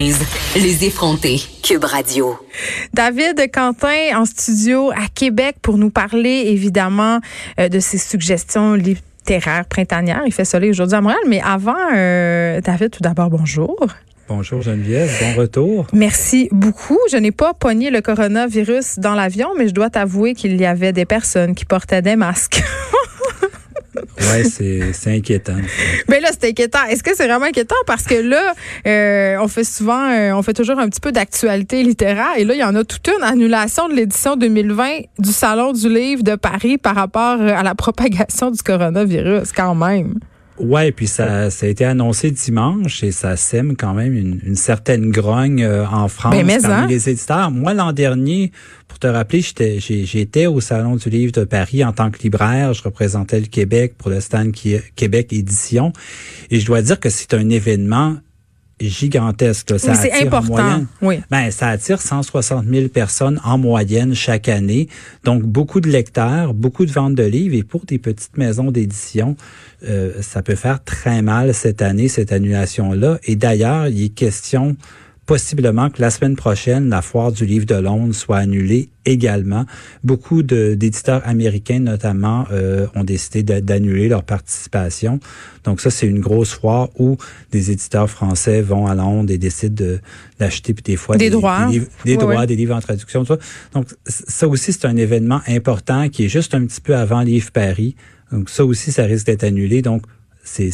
Les effrontés, Cube Radio. David Quentin en studio à Québec pour nous parler évidemment euh, de ses suggestions littéraires printanières. Il fait soleil aujourd'hui à Montréal, mais avant, euh, David, tout d'abord, bonjour. Bonjour Geneviève, bon retour. Merci beaucoup. Je n'ai pas pogné le coronavirus dans l'avion, mais je dois t'avouer qu'il y avait des personnes qui portaient des masques. Ouais, c'est inquiétant. Mais là, c'est inquiétant. Est-ce que c'est vraiment inquiétant? Parce que là, euh, on fait souvent, euh, on fait toujours un petit peu d'actualité littéraire. Et là, il y en a toute une annulation de l'édition 2020 du Salon du Livre de Paris par rapport à la propagation du coronavirus, quand même. Ouais, puis ça, ça a été annoncé dimanche et ça sème quand même une, certaine grogne euh, en France ben, parmi hein? les éditeurs. Moi, l'an dernier, pour te rappeler, j'étais, j'étais au Salon du Livre de Paris en tant que libraire. Je représentais le Québec pour le stand Québec Édition. Et je dois dire que c'est un événement gigantesque. Ça c'est important. oui. Ben, ça attire 160 000 personnes en moyenne chaque année. Donc, beaucoup de lecteurs, beaucoup de ventes de livres. Et pour des petites maisons d'édition, euh, ça peut faire très mal cette année, cette annulation-là. Et d'ailleurs, il est question possiblement que la semaine prochaine, la foire du livre de Londres soit annulée également. Beaucoup d'éditeurs américains, notamment, euh, ont décidé d'annuler leur participation. Donc ça, c'est une grosse foire où des éditeurs français vont à Londres et décident d'acheter des fois des, droits, des, livres, des droits, des livres en traduction. Donc ça aussi, c'est un événement important qui est juste un petit peu avant Livre Paris. Donc ça aussi, ça risque d'être annulé. Donc c'est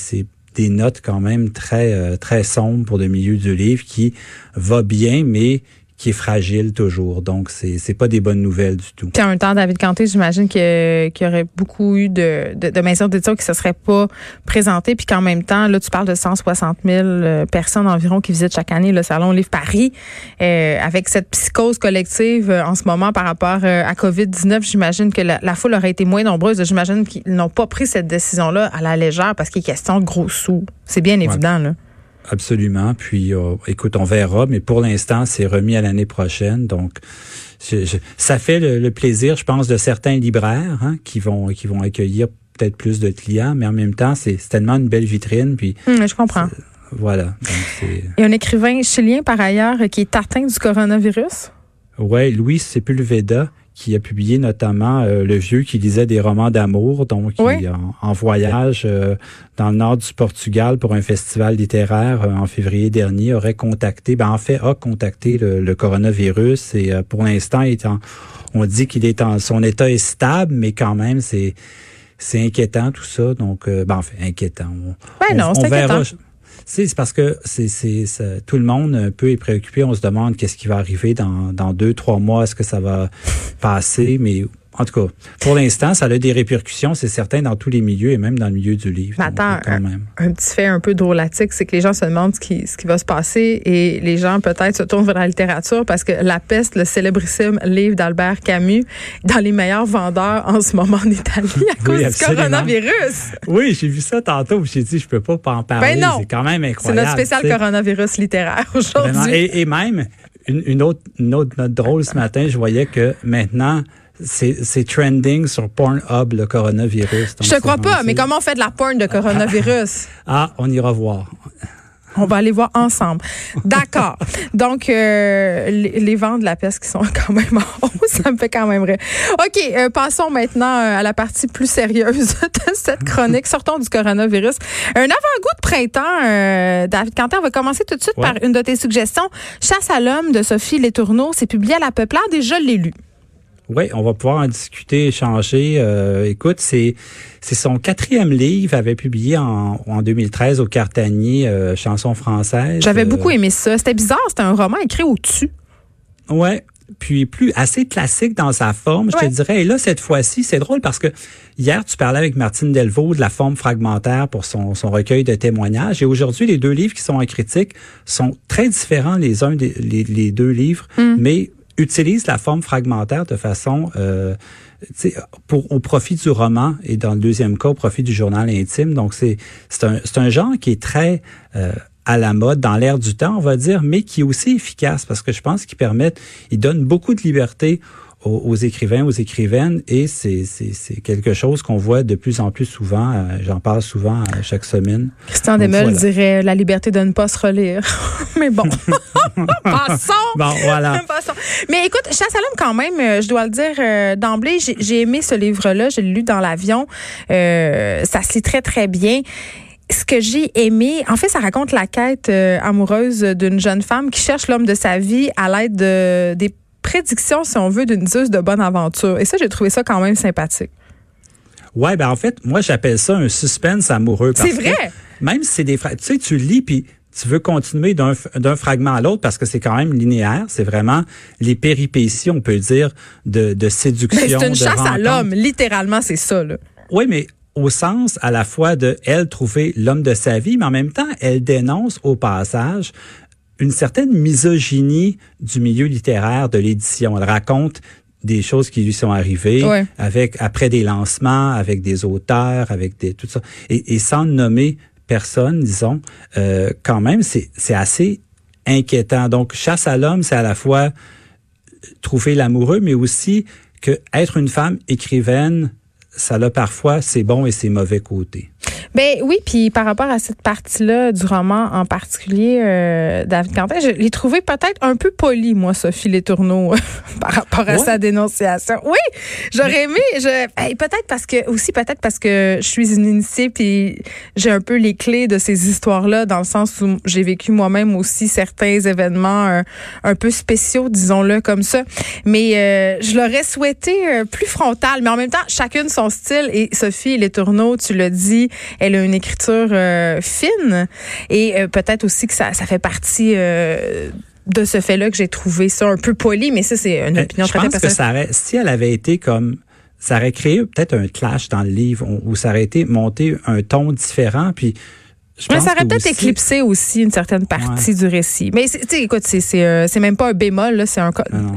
des notes quand même très euh, très sombres pour le milieu du livre qui va bien, mais qui est fragile toujours. Donc, c'est c'est pas des bonnes nouvelles du tout. Puis en même temps, David Canté, j'imagine qu'il y aurait beaucoup eu de, de, de maisons d'édition qui se seraient pas présentées, puis qu'en même temps, là, tu parles de 160 000 euh, personnes environ qui visitent chaque année le Salon Livre Paris. Euh, avec cette psychose collective euh, en ce moment par rapport à COVID-19, j'imagine que la, la, foule aurait été moins nombreuse. J'imagine qu'ils n'ont pas pris cette décision-là à la légère parce qu'il est question de gros sous. C'est bien évident, là. Absolument. Puis, euh, écoute, on verra, mais pour l'instant, c'est remis à l'année prochaine. Donc, ça fait le, plaisir, je pense, de certains libraires hein, qui vont qui vont accueillir peut-être plus de clients, mais en même temps, c'est tellement une belle vitrine. Puis, hum, je comprends. Voilà. Et un écrivain chilien, par ailleurs, qui est atteint du coronavirus? Oui, Louis Sepulveda, qui a publié notamment euh, Le Vieux qui lisait des romans d'amour, donc il, en, en, voyage euh, dans le nord du Portugal pour un festival littéraire euh, en février dernier, aurait contacté, ben en fait a contacté le, coronavirus et pour l'instant on dit qu'il est en son état est stable, mais quand même c'est c'est inquiétant tout ça, donc ben en fait inquiétant. On, non, on verra. C'est parce que c'est tout le monde un peu est préoccupé. On se demande qu'est-ce qui va arriver dans, dans deux, trois mois. Est-ce que ça va passer? Mais en tout cas, pour l'instant, ça a des répercussions, c'est certain, dans tous les milieux et même dans le milieu du livre. Mais attends, un, petit fait un peu drôlatique, c'est que les gens se demandent ce qui, ce qui va se passer et les gens peut-être se tournent vers la littérature parce que La peste, le célébrissime livre d'Albert Camus, dans les meilleurs vendeurs en ce moment en Italie à cause du coronavirus. Oui, j'ai vu ça tantôt. J'ai dit, je peux pas en parler. Ben c'est quand même incroyable. C'est notre spécial coronavirus littéraire aujourd'hui. Et, et, même, une, une, autre, une autre note drôle ce matin, je voyais que maintenant, c'est trending sur Pornhub, le coronavirus. Je te crois pas, mais comment on fait de la porn de coronavirus? ah, on ira voir. On va aller voir ensemble. D'accord. Donc, euh, les, vents de la peste qui sont quand même en haut, ça me fait quand même rire. OK, euh, passons maintenant euh, à la partie plus sérieuse de cette chronique. Sortons du coronavirus. Un avant-goût de printemps, David Quentin, on va commencer tout de suite par une de tes suggestions. Chasse à l'homme de Sophie Letourneau. C'est publié à La Peuplade et je l'ai lu. Oui, on va pouvoir en discuter, échanger. Euh, écoute, c'est c'est son quatrième livre, avait publié en, en 2013 au Cartanier, euh, chanson française. J'avais euh, beaucoup aimé ça. C'était bizarre, c'était un roman écrit au-dessus. Ouais, puis plus assez classique dans sa forme, je te dirais. Et là, cette fois-ci, c'est drôle parce que hier, tu parlais avec Martine Delvaux de la forme fragmentaire pour son, son recueil de témoignages. Et aujourd'hui, les deux livres qui sont en critique sont très différents les uns des les, deux livres, mm. mais utilise la forme fragmentaire de façon euh, pour au profit du roman et dans le deuxième cas au profit du journal intime. Donc c'est c'est un c'est un genre qui est très euh, à la mode, dans l'air du temps, on va dire, mais qui est aussi efficace parce que je pense qu'il permet, il donne beaucoup de liberté aux, écrivains, aux écrivaines, et c'est quelque chose qu'on voit de plus en plus souvent. Euh, j'en parle souvent euh, chaque semaine. Christian Demel dirait la liberté de ne pas se relire. Mais bon, passons. Bon, voilà. Mais écoute, Chasse à l'homme quand même, euh, je dois le dire d'emblée, j'ai aimé ce livre-là, je l'ai lu dans l'avion. ça se lit très très bien ce que j'ai aimé, en fait, ça raconte la quête amoureuse d'une jeune femme qui cherche l'homme de sa vie à l'aide de, des prédiction, si on veut, d'une zeus de bonne aventure. Et ça, j'ai trouvé ça quand même sympathique. Ouais, ben en fait, moi j'appelle ça un suspense amoureux. C'est vrai? même si c'est des, tu sais, tu lis puis tu veux continuer d'un fragment à l'autre parce que c'est quand même linéaire. C'est vraiment les péripéties, on peut dire, de, de séduction. C'est une chasse à l'homme, littéralement, c'est ça. Là. Oui, mais au sens à la fois de elle trouver l'homme de sa vie, mais en même temps, elle dénonce au passage une certaine misogynie du milieu littéraire de l'édition. Elle raconte des choses qui lui sont arrivées avec après des lancements, avec des auteurs, avec des tout ça, et, sans nommer personne, disons, euh, quand même, c'est c'est assez inquiétant. Donc, chasse à l'homme, c'est à la fois trouver l'amoureux, mais aussi que être une femme écrivaine, ça a parfois ses bons et ses mauvais côtés. Ben oui, puis par rapport à cette partie-là du roman en particulier, euh, David Quentin, je l'ai trouvé peut-être un peu poli, moi, Sophie Les Tourneaux, par rapport à sa dénonciation. Oui, j'aurais aimé, je, peut-être parce que aussi peut-être parce que je suis une initiée puis j'ai un peu les clés de ces histoires-là dans le sens où j'ai vécu moi-même aussi certains événements euh, un peu spéciaux, disons-le comme ça. Mais euh, je l'aurais souhaité plus frontal, mais en même temps chacune son style. Et Sophie Les Tourneaux, tu l'as dit elle a une écriture euh, fine et euh, peut-être aussi que ça, ça fait partie euh, de ce fait-là que j'ai trouvé ça un peu poli, mais ça, c'est une opinion très personnelle. Je pense que ça si elle avait été comme ça aurait créé peut-être un clash dans le livre où ça aurait été monté un ton différent, puis je mais ça aurait peut-être éclipsé aussi une certaine partie du récit. Mais écoute, c'est même pas un bémol, c'est un,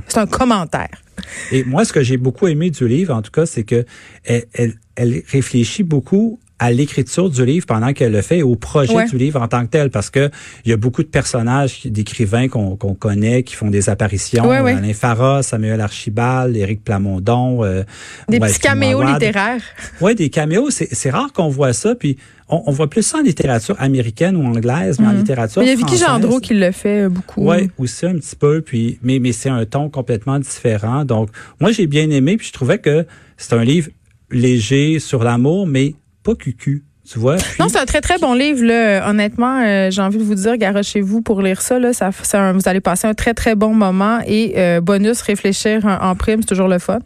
c'est un commentaire. Et moi, ce que j'ai beaucoup aimé du livre, en tout cas, c'est que elle, elle réfléchit beaucoup à l'écriture du livre pendant qu'elle le fait et au projet du livre en tant que tel parce que il y a beaucoup de personnages d'écrivains qu'on connaît qui font des apparitions Alain Farah, Samuel Archibald, Éric Plamondon euh, des petits caméos littéraires. Oui, des caméos, c'est rare qu'on voit ça puis on, voit plus ça en littérature américaine ou anglaise, mais en mhm. littérature Il y a Vicky Gendreau qui le fait euh, beaucoup. Oui, aussi un petit peu, puis mais mais c'est un ton complètement différent. Donc moi j'ai bien aimé, puis je trouvais que c'est un livre léger sur l'amour, mais pas cucu. Tu vois? Non, c'est un très, très bon livre. Là. Honnêtement, euh, j'ai envie de vous dire, garochez-vous pour lire ça. Là. ça, vous allez passer un très, très bon moment. Et euh, bonus, réfléchir en, prime, c'est toujours le fun.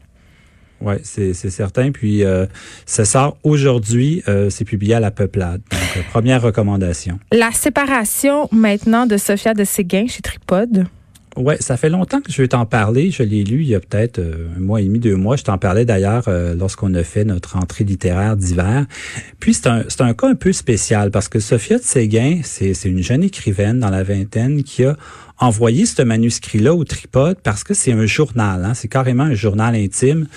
Oui, c'est certain. Puis, euh, ça sort aujourd'hui. c'est publié à La Peuplade. Donc, première recommandation. La séparation maintenant de Sophia de Séguin chez Tripod. Ouais, ça fait longtemps que je vais t'en parler. Je l'ai lu il y a peut-être euh, un mois et demi, deux mois. Je t'en parlais d'ailleurs euh, lorsqu'on a fait notre entrée littéraire d'hiver. Puis c'est un, c'est un cas un peu spécial parce que Sophia de Séguin, c'est, c'est une jeune écrivaine dans la vingtaine qui a envoyé ce manuscrit-là au tripode parce que c'est un journal. Hein, c'est carrément un journal intime.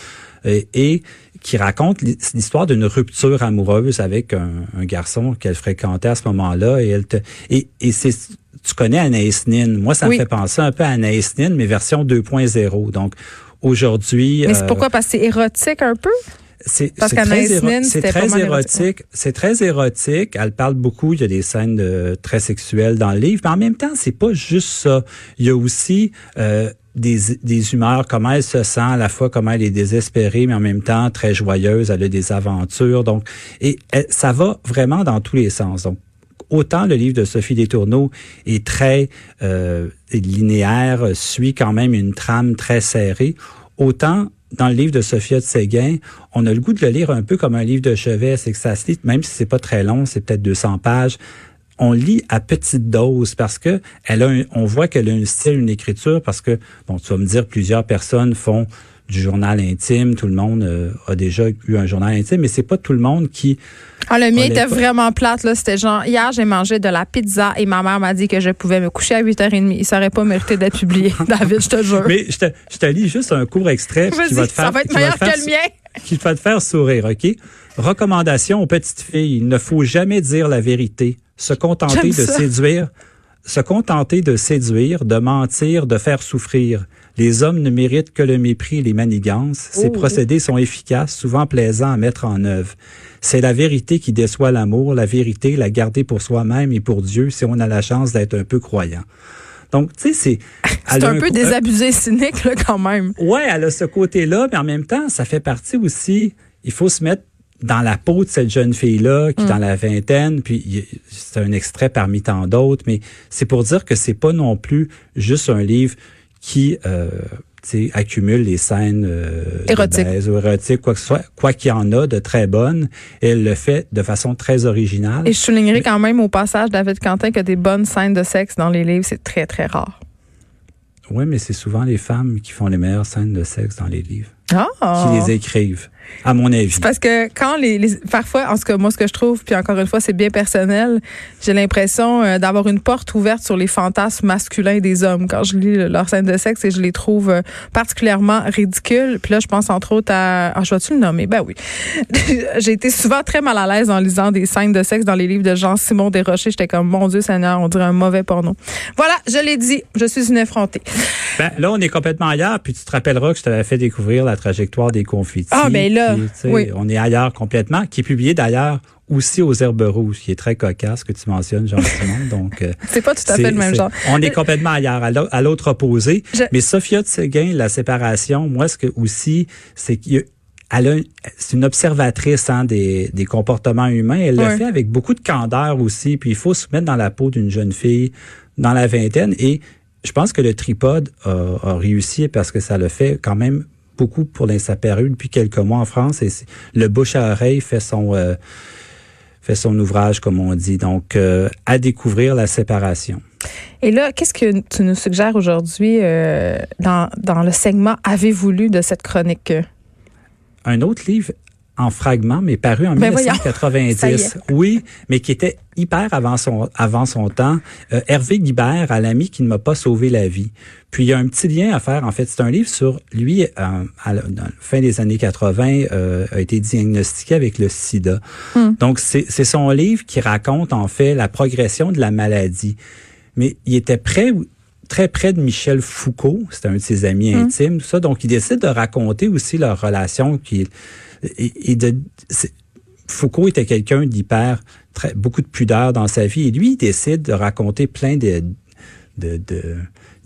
Et qui raconte l'histoire d'une rupture amoureuse avec un, un garçon qu'elle fréquentait à ce moment-là et elle te, et, et c'est tu connais Anaïs Nin. Moi, ça me fait penser un peu à Anaïs Nin, mais version 2.0. Donc, aujourd'hui... Mais c'est euh, pourquoi? Parce que c'est érotique un peu? C'est très, c'est très érotique. C'est très érotique. Elle parle beaucoup. Il y a des scènes de, très sexuelles dans le livre. Mais en même temps, c'est pas juste ça. Il y a aussi euh, des, humeurs, comment elle se sent, à la fois comment elle est désespérée, mais en même temps très joyeuse. Elle a des aventures. Donc, et ça va vraiment dans tous les sens. Donc, autant le livre de Sophie Détourneau est très euh, linéaire, suit quand même une trame très serrée, autant dans le livre de Sophia de Séguin, on a le goût de le lire un peu comme un livre de chevet, c'est que ça se lit, même si c'est pas très long, c'est peut-être 200 pages, on lit à petite dose parce que elle a on voit qu'elle a un style, une écriture parce que bon, tu vas me dire plusieurs personnes font du journal intime. Tout le monde euh, a déjà eu un journal intime, mais c'est pas tout le monde qui. Ah, le mien était vraiment plate, là. C'était genre, hier, j'ai mangé de la pizza et ma mère m'a dit que je pouvais me coucher à 8h30. Il serait pas mérité d'être publié, David, je te jure. Mais je te, je te lis juste un court extrait qui va te faire. Ça va être meilleur que le mien. Qui va te faire sourire, OK? Recommandation aux petites filles. Il ne faut jamais dire la vérité. Se contenter de séduire se contenter de séduire, de mentir, de faire souffrir. Les hommes ne méritent que le mépris et les manigances. Ces Oh. procédés sont efficaces, souvent plaisants à mettre en œuvre. C'est la vérité qui déçoit l'amour, la vérité, la garder pour soi-même et pour Dieu si on a la chance d'être un peu croyant. Donc, tu sais, c'est... C'est a un peu désabusé cynique, là, quand même. Ouais, elle a ce côté-là, mais en même temps, ça fait partie aussi. Il faut se mettre dans la peau de cette jeune fille-là, qui est dans la vingtaine, puis c'est un extrait parmi tant d'autres, mais c'est pour dire que c'est pas non plus juste un livre qui euh, accumule les scènes euh, Érotiques. baise ou érotiques, quoi que ce soit, quoi qu'il y en a de très bonnes, et elle le fait de façon très originale. Et je soulignerai quand même au passage, David Quentin, que des bonnes scènes de sexe dans les livres, c'est très, très rare. Oui, mais c'est souvent les femmes qui font les meilleures scènes de sexe dans les livres, Ah! qui les écrivent, à mon avis. Parce que quand les, les- parfois en ce que moi ce que je trouve puis encore une fois c'est bien personnel j'ai l'impression euh, d'avoir une porte ouverte sur les fantasmes masculins des hommes. Quand je lis leurs scènes de sexe et je les trouve euh, particulièrement ridicules puis là je pense entre autres à ah, je vais-tu le nommer? Ben oui. J'ai été souvent très mal à l'aise en lisant des scènes de sexe dans les livres de Jean Simon Desrochers. J'étais comme mon dieu Seigneur on dirait un mauvais porno. Voilà je l'ai dit je suis une effrontée. Ben, là, on est complètement ailleurs, puis tu te rappelleras que je t'avais fait découvrir la trajectoire des confettis. Ah, ben là, puis, oui. On est ailleurs complètement, qui est publié d'ailleurs aussi aux Herbes Rouges, qui est très cocasse que tu mentionnes, Jean-Simon. Donc, euh, c'est pas tout à fait le même genre On est complètement ailleurs, à l'au- à l'autre opposé. Je- Mais Sophia de Séguin, la séparation, moi, ce que aussi, c'est qu'il y a- c'est une observatrice hein, des, des comportements humains. Elle Ouais. le fait avec beaucoup de candeur aussi. Puis il faut se mettre dans la peau d'une jeune fille dans la vingtaine. Et je pense que le tripode a, a réussi parce que ça le fait quand même beaucoup pour l'insaparu depuis quelques mois en France. Et le bouche à oreille fait son euh, fait son ouvrage, comme on dit. Donc, euh, à découvrir la séparation. Et là, qu'est-ce que tu nous suggères aujourd'hui euh, dans, dans le segment Avez-vous lu de cette chronique? un autre livre en fragments, mais paru en Ben voyons. Ça y 1990. Oui, mais qui était hyper avant son, avant son temps. Euh, Hervé Guibert, à l'ami qui ne m'a pas sauvé la vie. Puis il y a un petit lien à faire. En fait, c'est un livre sur lui, euh, à la dans la fin des années 80, euh, a été diagnostiqué avec le sida. Donc, c'est c'est son livre qui raconte en fait la progression de la maladie. Mais il était prêt très près de Michel Foucault, c'était un de ses amis intimes, tout ça. Donc, il décide de raconter aussi leur relation qui et, et de c'est- Foucault était quelqu'un d'hyper beaucoup de pudeur dans sa vie et lui il décide de raconter plein de de, de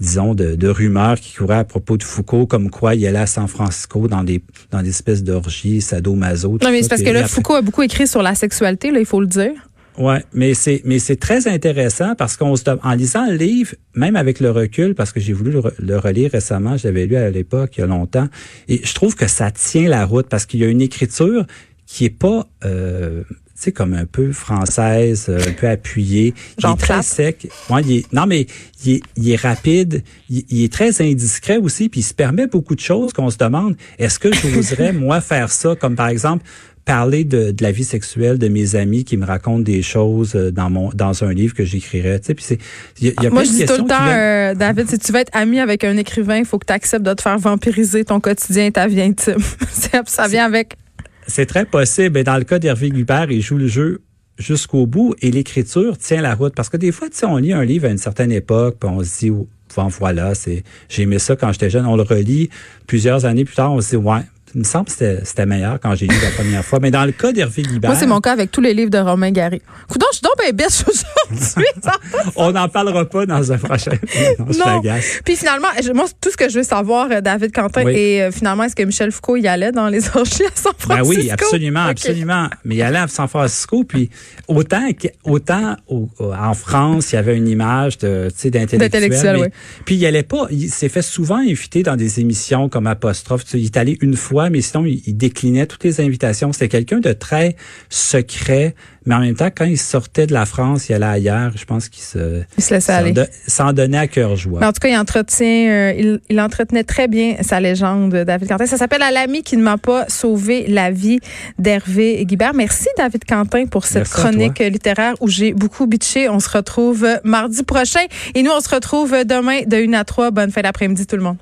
disons de, de rumeurs qui couraient à propos de Foucault comme quoi il allait à San Francisco dans des dans des espèces d'orgies sadomaso Non, mais c'est parce que là, après- Foucault a beaucoup écrit sur la sexualité, là, il faut le dire. Ouais, mais c'est mais c'est très intéressant parce qu'on en lisant le livre, même avec le recul, parce que j'ai voulu le, re- le relire récemment, je l'avais lu à l'époque il y a longtemps, et je trouve que ça tient la route parce qu'il y a une écriture qui est pas euh, tu sais comme un peu française, euh, un peu appuyée, il est très sec. Ouais, il est, non mais il est, il est rapide, il, il est très indiscret aussi, puis il se permet beaucoup de choses qu'on se demande. Est-ce que j'oserais moi faire ça, comme par exemple parler de, de la vie sexuelle de mes amis qui me racontent des choses euh, dans mon dans un livre que j'écrirais. Tu sais, puis c'est il y a, y a Moi, je dis tout le temps, viennent- euh, David, si tu veux être ami avec un écrivain, il faut que tu acceptes de te faire vampiriser ton quotidien et ta vie intime. Ça vient avec. C'est très possible. Et dans le cas d'Hervé Guibert, il joue le jeu jusqu'au bout et l'écriture tient la route. Parce que des fois, tu sais, on lit un livre à une certaine époque, puis on se dit, oh, bon, voilà, c'est, j'ai aimé ça quand j'étais jeune. On le relit plusieurs années plus tard, on se dit, ouais, il me semble que c'était, c'était meilleur quand j'ai lu la première fois. Mais dans le cas d'Hervé Guibert, Moi, c'est mon cas avec tous les livres de Romain Gary. Coudon, je suis donc bête aujourd'hui. on n'en parlera pas dans un prochain. non, je Non. t'agace. Puis finalement, je- moi, tout ce que je veux savoir, euh, David Quentin, Oui. et euh, finalement, est-ce que Michel Foucault y allait dans les orgies à San Ben Francisco? oui, absolument, absolument. Mais il allait à San Francisco, puis autant autant au- au- en France, il y avait une image de, d'intellectuel. D'intellectuel, mais- oui. Puis il allait pas, il s'est fait souvent inviter dans des émissions comme Apostrophe. Il est allé une fois, mais sinon il, il déclinait toutes les invitations. C'était quelqu'un de très secret, mais en même temps, quand il sortait de la France, il allait ailleurs. Je pense qu'il se Il se laissait s'en aller. don- s'en donnait à cœur joie. Mais en tout cas, il entretient, euh, il, il entretenait très bien sa légende, David Quentin. Ça s'appelle À l'ami qui ne m'a pas sauvé la vie d'Hervé Guibert. Merci, David Quentin, pour cette Merci chronique littéraire où j'ai beaucoup bitché. On se retrouve mardi prochain et nous, on se retrouve demain de 1 à 3. Bonne fin d'après-midi, tout le monde.